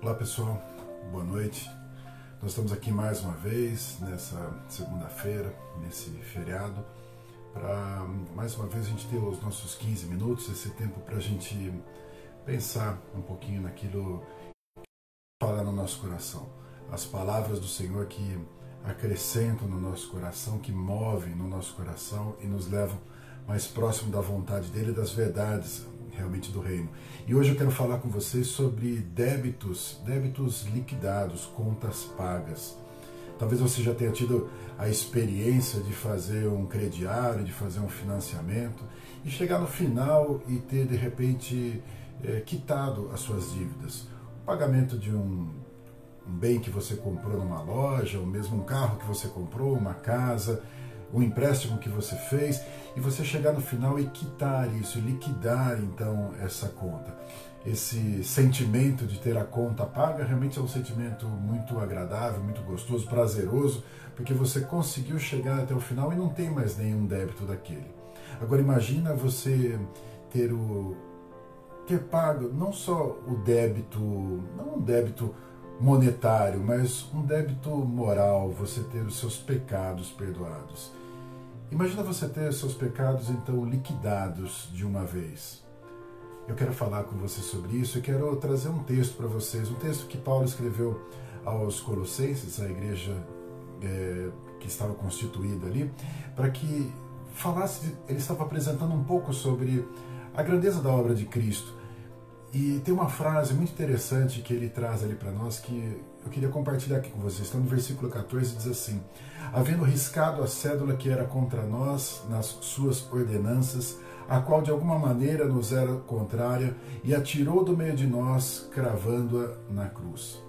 Olá pessoal, boa noite. Nós estamos aqui mais uma vez nessa segunda-feira, nesse feriado, para mais uma vez a gente ter os nossos 15 minutos, esse tempo para a gente pensar um pouquinho naquilo que fala no nosso coração. As palavras do Senhor que acrescentam no nosso coração, que movem no nosso coração e nos levam mais próximo da vontade dele das verdades realmente do reino. E hoje eu quero falar com vocês sobre débitos, débitos liquidados, contas pagas. Talvez você já tenha tido a experiência de fazer um crediário, de fazer um financiamento e chegar no final e ter de repente é, quitado as suas dívidas. O pagamento de um, um bem que você comprou numa loja, ou mesmo um carro que você comprou, uma casa, o empréstimo que você fez e você chegar no final e quitar isso, liquidar então essa conta. Esse sentimento de ter a conta paga realmente é um sentimento muito agradável, muito gostoso, prazeroso, porque você conseguiu chegar até o final e não tem mais nenhum débito daquele. Agora imagina você ter o ter pago não só o débito, não um débito monetário, mas um débito moral, você ter os seus pecados perdoados. Imagina você ter seus pecados então liquidados de uma vez. Eu quero falar com você sobre isso e quero trazer um texto para vocês, um texto que Paulo escreveu aos Colossenses, a igreja é, que estava constituída ali, para que falasse, ele estava apresentando um pouco sobre a grandeza da obra de Cristo. E tem uma frase muito interessante que ele traz ali para nós que eu queria compartilhar aqui com vocês. Está no versículo 14 diz assim: havendo riscado a cédula que era contra nós nas suas ordenanças, a qual de alguma maneira nos era contrária, e atirou do meio de nós, cravando-a na cruz.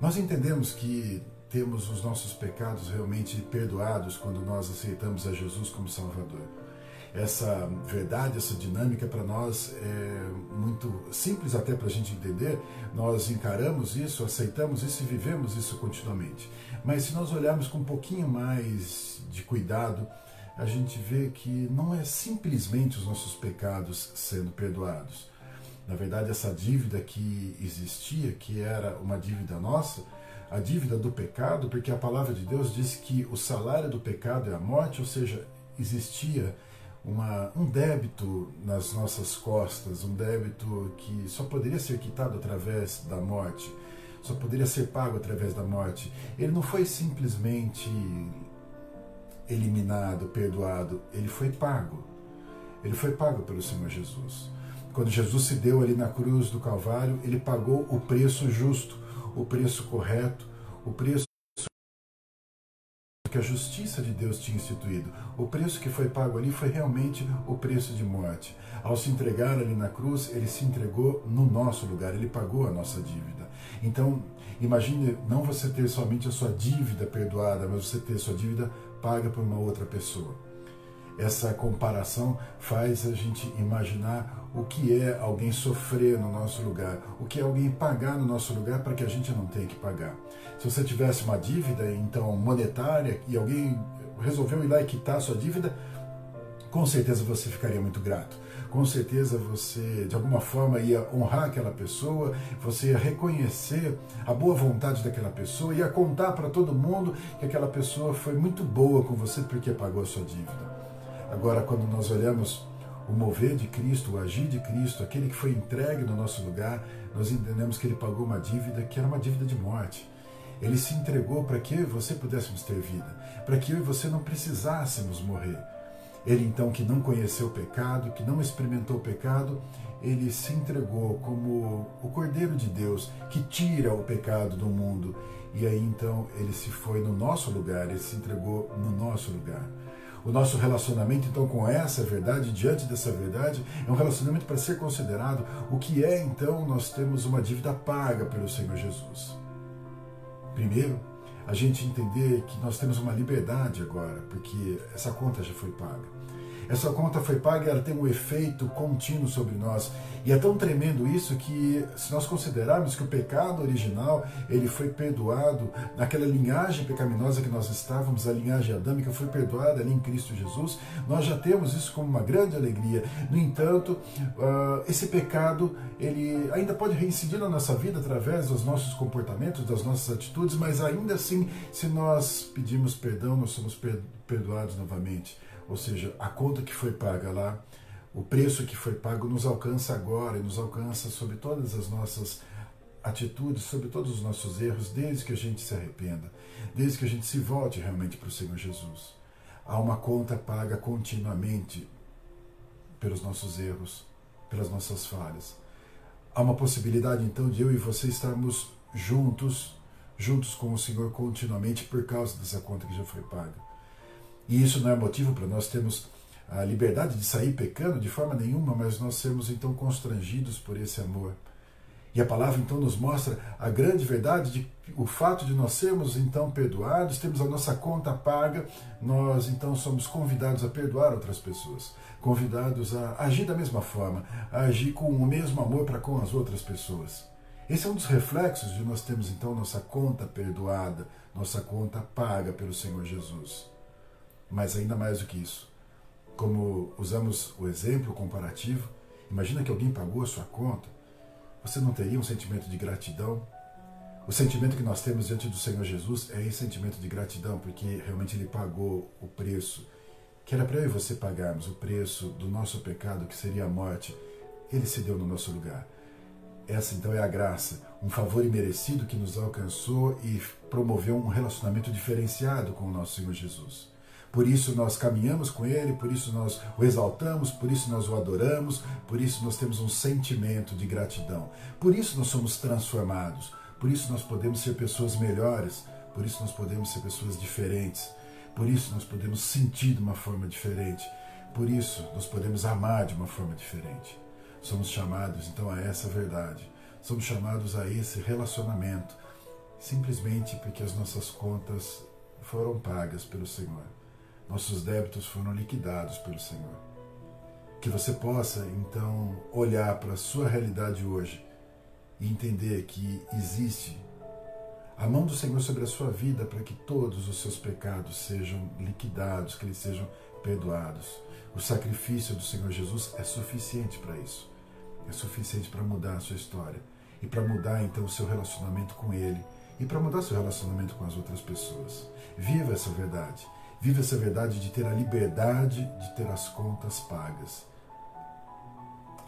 Nós entendemos que temos os nossos pecados realmente perdoados quando nós aceitamos a Jesus como Salvador. Essa verdade, essa dinâmica para nós é muito simples até para a gente entender. Nós encaramos isso, aceitamos isso e vivemos isso continuamente. Mas se nós olharmos com um pouquinho mais de cuidado, a gente vê que não é simplesmente os nossos pecados sendo perdoados. Na verdade, essa dívida que existia, que era uma dívida nossa, a dívida do pecado, porque a palavra de Deus diz que o salário do pecado é a morte, ou seja, existia uma, um débito nas nossas costas, um débito que só poderia ser quitado através da morte só poderia ser pago através da morte. Ele não foi simplesmente eliminado, perdoado, ele foi pago. Ele foi pago pelo Senhor Jesus. Quando Jesus se deu ali na cruz do Calvário, ele pagou o preço justo, o preço correto, o preço que a justiça de Deus tinha instituído. O preço que foi pago ali foi realmente o preço de morte. Ao se entregar ali na cruz, ele se entregou no nosso lugar, ele pagou a nossa dívida. Então, imagine não você ter somente a sua dívida perdoada, mas você ter sua dívida paga por uma outra pessoa. Essa comparação faz a gente imaginar o que é alguém sofrer no nosso lugar, o que é alguém pagar no nosso lugar para que a gente não tenha que pagar. Se você tivesse uma dívida, então monetária, e alguém resolveu ir lá e quitar a sua dívida, com certeza você ficaria muito grato. Com certeza você, de alguma forma, ia honrar aquela pessoa, você ia reconhecer a boa vontade daquela pessoa, ia contar para todo mundo que aquela pessoa foi muito boa com você porque pagou a sua dívida. Agora, quando nós olhamos o mover de Cristo, o agir de Cristo, aquele que foi entregue no nosso lugar, nós entendemos que ele pagou uma dívida que era uma dívida de morte. Ele se entregou para que você pudéssemos ter vida, para que eu e você não precisássemos morrer. Ele então que não conheceu o pecado, que não experimentou o pecado, ele se entregou como o Cordeiro de Deus que tira o pecado do mundo. E aí então ele se foi no nosso lugar, ele se entregou no nosso lugar. O nosso relacionamento, então, com essa verdade, diante dessa verdade, é um relacionamento para ser considerado o que é, então, nós temos uma dívida paga pelo Senhor Jesus. Primeiro, a gente entender que nós temos uma liberdade agora, porque essa conta já foi paga. Essa conta foi paga e ela tem um efeito contínuo sobre nós. E é tão tremendo isso que, se nós considerarmos que o pecado original ele foi perdoado naquela linhagem pecaminosa que nós estávamos, a linhagem adâmica foi perdoada ali em Cristo Jesus, nós já temos isso como uma grande alegria. No entanto, uh, esse pecado ele ainda pode reincidir na nossa vida através dos nossos comportamentos, das nossas atitudes, mas ainda assim, se nós pedimos perdão, nós somos perdoados novamente. Ou seja, a conta que foi paga lá o preço que foi pago nos alcança agora e nos alcança sobre todas as nossas atitudes, sobre todos os nossos erros, desde que a gente se arrependa, desde que a gente se volte realmente para o Senhor Jesus. Há uma conta paga continuamente pelos nossos erros, pelas nossas falhas. Há uma possibilidade então de eu e você estarmos juntos, juntos com o Senhor continuamente por causa dessa conta que já foi paga. E isso não é motivo para nós termos a liberdade de sair pecando de forma nenhuma, mas nós sermos então constrangidos por esse amor. E a palavra então nos mostra a grande verdade de o fato de nós sermos então perdoados, temos a nossa conta paga, nós então somos convidados a perdoar outras pessoas, convidados a agir da mesma forma, a agir com o mesmo amor para com as outras pessoas. Esse é um dos reflexos de nós termos então nossa conta perdoada, nossa conta paga pelo Senhor Jesus. Mas ainda mais do que isso, como usamos o exemplo comparativo, imagina que alguém pagou a sua conta, você não teria um sentimento de gratidão? O sentimento que nós temos diante do Senhor Jesus é esse sentimento de gratidão, porque realmente Ele pagou o preço, que era para eu e você pagarmos o preço do nosso pecado, que seria a morte. Ele se deu no nosso lugar. Essa então é a graça, um favor imerecido que nos alcançou e promoveu um relacionamento diferenciado com o nosso Senhor Jesus. Por isso nós caminhamos com Ele, por isso nós o exaltamos, por isso nós o adoramos, por isso nós temos um sentimento de gratidão. Por isso nós somos transformados, por isso nós podemos ser pessoas melhores, por isso nós podemos ser pessoas diferentes, por isso nós podemos sentir de uma forma diferente, por isso nós podemos amar de uma forma diferente. Somos chamados então a essa verdade, somos chamados a esse relacionamento, simplesmente porque as nossas contas foram pagas pelo Senhor nossos débitos foram liquidados pelo Senhor. Que você possa, então, olhar para a sua realidade hoje e entender que existe a mão do Senhor sobre a sua vida para que todos os seus pecados sejam liquidados, que eles sejam perdoados. O sacrifício do Senhor Jesus é suficiente para isso. É suficiente para mudar a sua história e para mudar então o seu relacionamento com Ele e para mudar seu relacionamento com as outras pessoas. Viva essa verdade. Vive essa verdade de ter a liberdade de ter as contas pagas.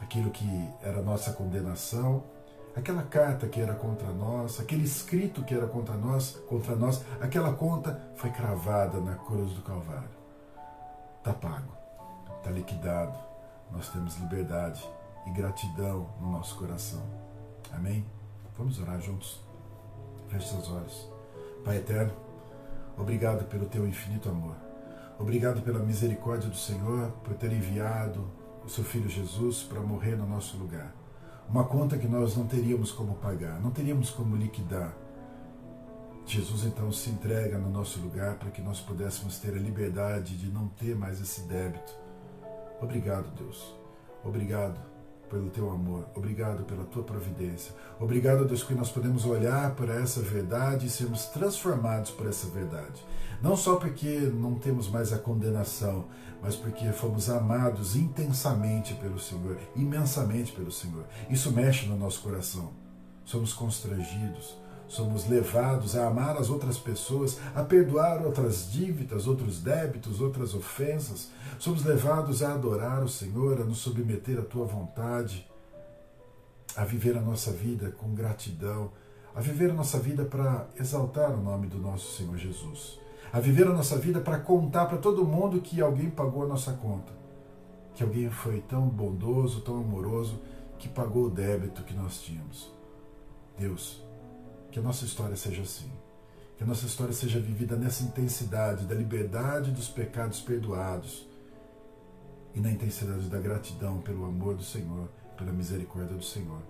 Aquilo que era nossa condenação, aquela carta que era contra nós, aquele escrito que era contra nós, contra nós, aquela conta foi cravada na cruz do Calvário. Está pago, está liquidado. Nós temos liberdade e gratidão no nosso coração. Amém? Vamos orar juntos. Feche seus olhos. Pai eterno, Obrigado pelo teu infinito amor. Obrigado pela misericórdia do Senhor por ter enviado o seu filho Jesus para morrer no nosso lugar. Uma conta que nós não teríamos como pagar, não teríamos como liquidar. Jesus então se entrega no nosso lugar para que nós pudéssemos ter a liberdade de não ter mais esse débito. Obrigado, Deus. Obrigado pelo teu amor. Obrigado pela tua providência. Obrigado, Deus, que nós podemos olhar para essa verdade e sermos transformados por essa verdade. Não só porque não temos mais a condenação, mas porque fomos amados intensamente pelo Senhor, imensamente pelo Senhor. Isso mexe no nosso coração. Somos constrangidos, somos levados a amar as outras pessoas, a perdoar outras dívidas, outros débitos, outras ofensas. Somos levados a adorar o Senhor, a nos submeter à tua vontade, a viver a nossa vida com gratidão, a viver a nossa vida para exaltar o nome do nosso Senhor Jesus, a viver a nossa vida para contar para todo mundo que alguém pagou a nossa conta, que alguém foi tão bondoso, tão amoroso, que pagou o débito que nós tínhamos. Deus, que a nossa história seja assim. Que a nossa história seja vivida nessa intensidade da liberdade dos pecados perdoados e na intensidade da gratidão pelo amor do Senhor, pela misericórdia do Senhor.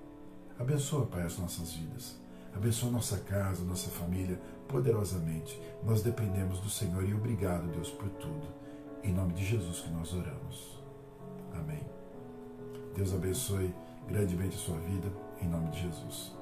Abençoa, Pai, as nossas vidas. Abençoa nossa casa, nossa família, poderosamente. Nós dependemos do Senhor e obrigado, Deus, por tudo. Em nome de Jesus que nós oramos. Amém. Deus abençoe grandemente a sua vida, em nome de Jesus.